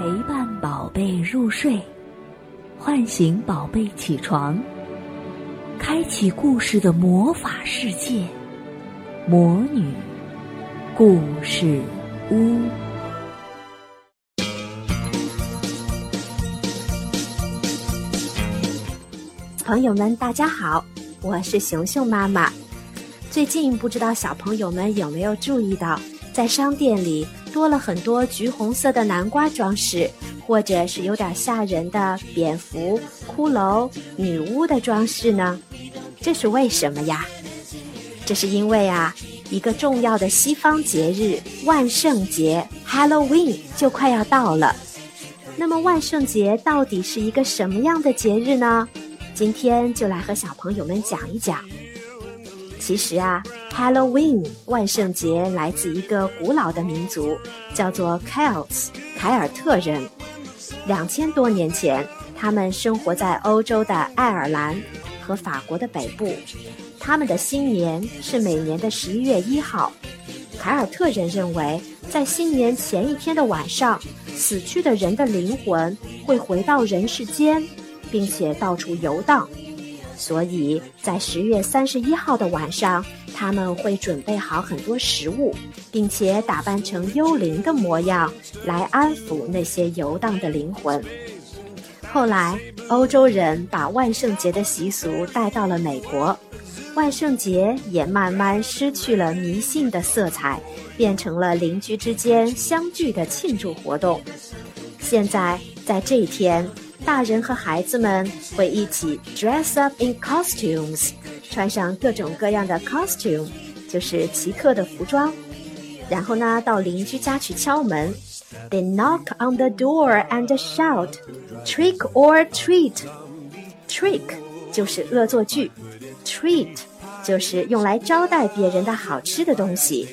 陪伴宝贝入睡，唤醒宝贝起床，开启故事的魔法世界——魔女故事屋。朋友们，大家好，我是熊熊妈妈。最近不知道小朋友们有没有注意到，在商店里多了很多橘红色的南瓜装饰，或者是有点吓人的蝙蝠、骷髅、女巫的装饰呢？这是为什么呀？这是因为啊，一个重要的西方节日万圣节 （Halloween） 就快要到了。那么万圣节到底是一个什么样的节日呢？今天就来和小朋友们讲一讲。其实啊，Halloween 万圣节来自一个古老的民族，叫做 Celts 凯尔特人。两千多年前，他们生活在欧洲的爱尔兰和法国的北部。他们的新年是每年的十一月一号。凯尔特人认为，在新年前一天的晚上，死去的人的灵魂会回到人世间。并且到处游荡，所以在十月三十一号的晚上，他们会准备好很多食物，并且打扮成幽灵的模样来安抚那些游荡的灵魂。后来，欧洲人把万圣节的习俗带到了美国，万圣节也慢慢失去了迷信的色彩，变成了邻居之间相聚的庆祝活动。现在，在这一天。大人和孩子们会一起 dress up in costumes，穿上各种各样的 costume，就是奇特的服装。然后呢，到邻居家去敲门。They knock on the door and shout, "Trick or treat!" Trick 就是恶作剧，treat 就是用来招待别人的好吃的东西，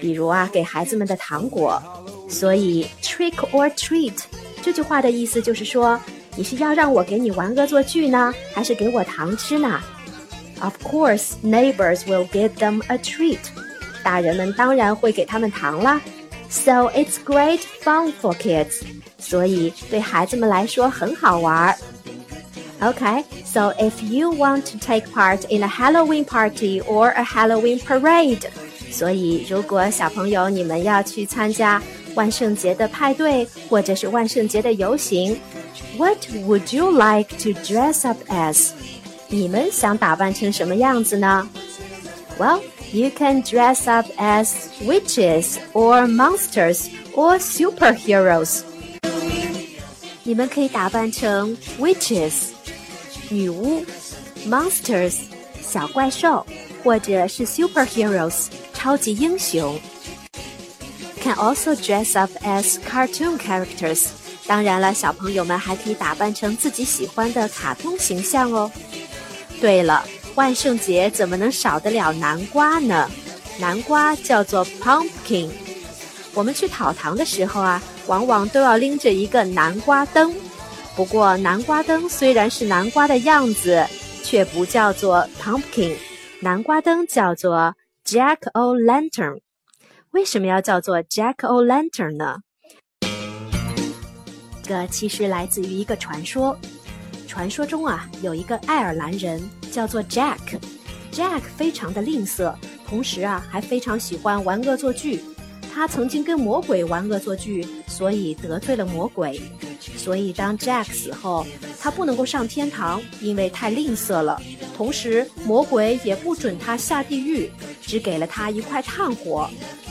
比如啊，给孩子们的糖果。所以 trick or treat 这句话的意思就是说。你是要让我给你玩恶作剧呢，还是给我糖吃呢？Of course, neighbors will give them a treat. 大人们当然会给他们糖啦。So it's great fun for kids. 所以对孩子们来说很好玩。Okay, so if you want to take part in a Halloween party or a Halloween parade，所以如果小朋友你们要去参加万圣节的派对或者是万圣节的游行。 What would you like to dress up as？你们想打扮成什么样子呢？Well, you can dress up as witches or monsters or superheroes. 你们可以打扮成 witches 女巫，monsters 小怪兽，或者是 superheroes 超级英雄。Can also dress up as cartoon characters 当然了，小朋友们还可以打扮成自己喜欢的卡通形象哦。对了，万圣节怎么能少得了南瓜呢？南瓜叫做 pumpkin。我们去讨糖的时候啊，往往都要拎着一个南瓜灯。不过，南瓜灯虽然是南瓜的样子，却不叫做 pumpkin。南瓜灯叫做 jack o' lantern。为什么要叫做 jack o' lantern 呢？这个其实来自于一个传说。传说中啊，有一个爱尔兰人叫做 Jack。Jack 非常的吝啬，同时啊，还非常喜欢玩恶作剧。他曾经跟魔鬼玩恶作剧，所以得罪了魔鬼。所以当 Jack 死后，他不能够上天堂，因为太吝啬了。同时，魔鬼也不准他下地狱，只给了他一块炭火。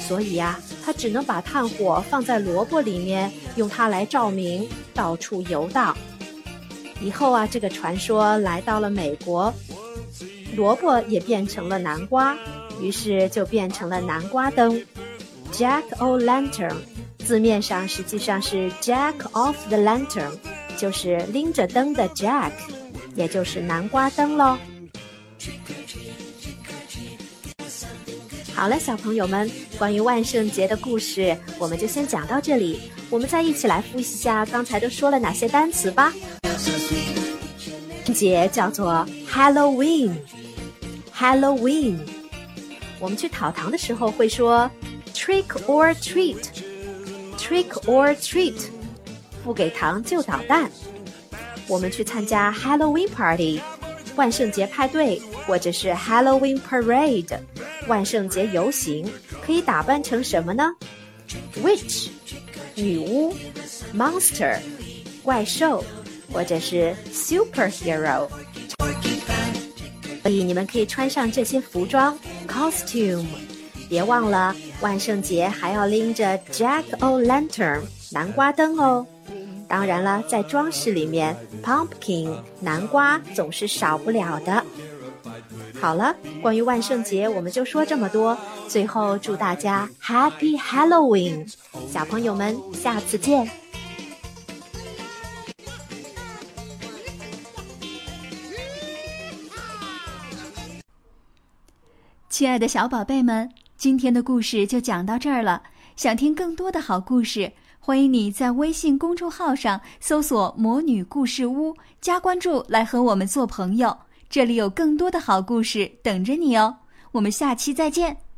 所以呀，他只能把炭火放在萝卜里面，用它来照明，到处游荡。以后啊，这个传说来到了美国，萝卜也变成了南瓜，于是就变成了南瓜灯。Jack o' Lantern，字面上实际上是 Jack of the Lantern，就是拎着灯的 Jack，也就是南瓜灯喽。好了，小朋友们，关于万圣节的故事，我们就先讲到这里。我们再一起来复习一下刚才都说了哪些单词吧。节叫做 Halloween，Halloween。我们去讨糖的时候会说。Trick or treat, trick or treat。不给糖就捣蛋。我们去参加 Halloween party，万圣节派对，或者是 Halloween parade，万圣节游行，可以打扮成什么呢？Witch，女巫；Monster，怪兽，或者是 Superhero。所以你们可以穿上这些服装 costume，别忘了万圣节还要拎着 Jack o' Lantern 南瓜灯哦。当然了，在装饰里面，pumpkin 南瓜总是少不了的。好了，关于万圣节我们就说这么多。最后祝大家 Happy Halloween，小朋友们，下次见。亲爱的小宝贝们，今天的故事就讲到这儿了。想听更多的好故事，欢迎你在微信公众号上搜索“魔女故事屋”，加关注来和我们做朋友。这里有更多的好故事等着你哦。我们下期再见。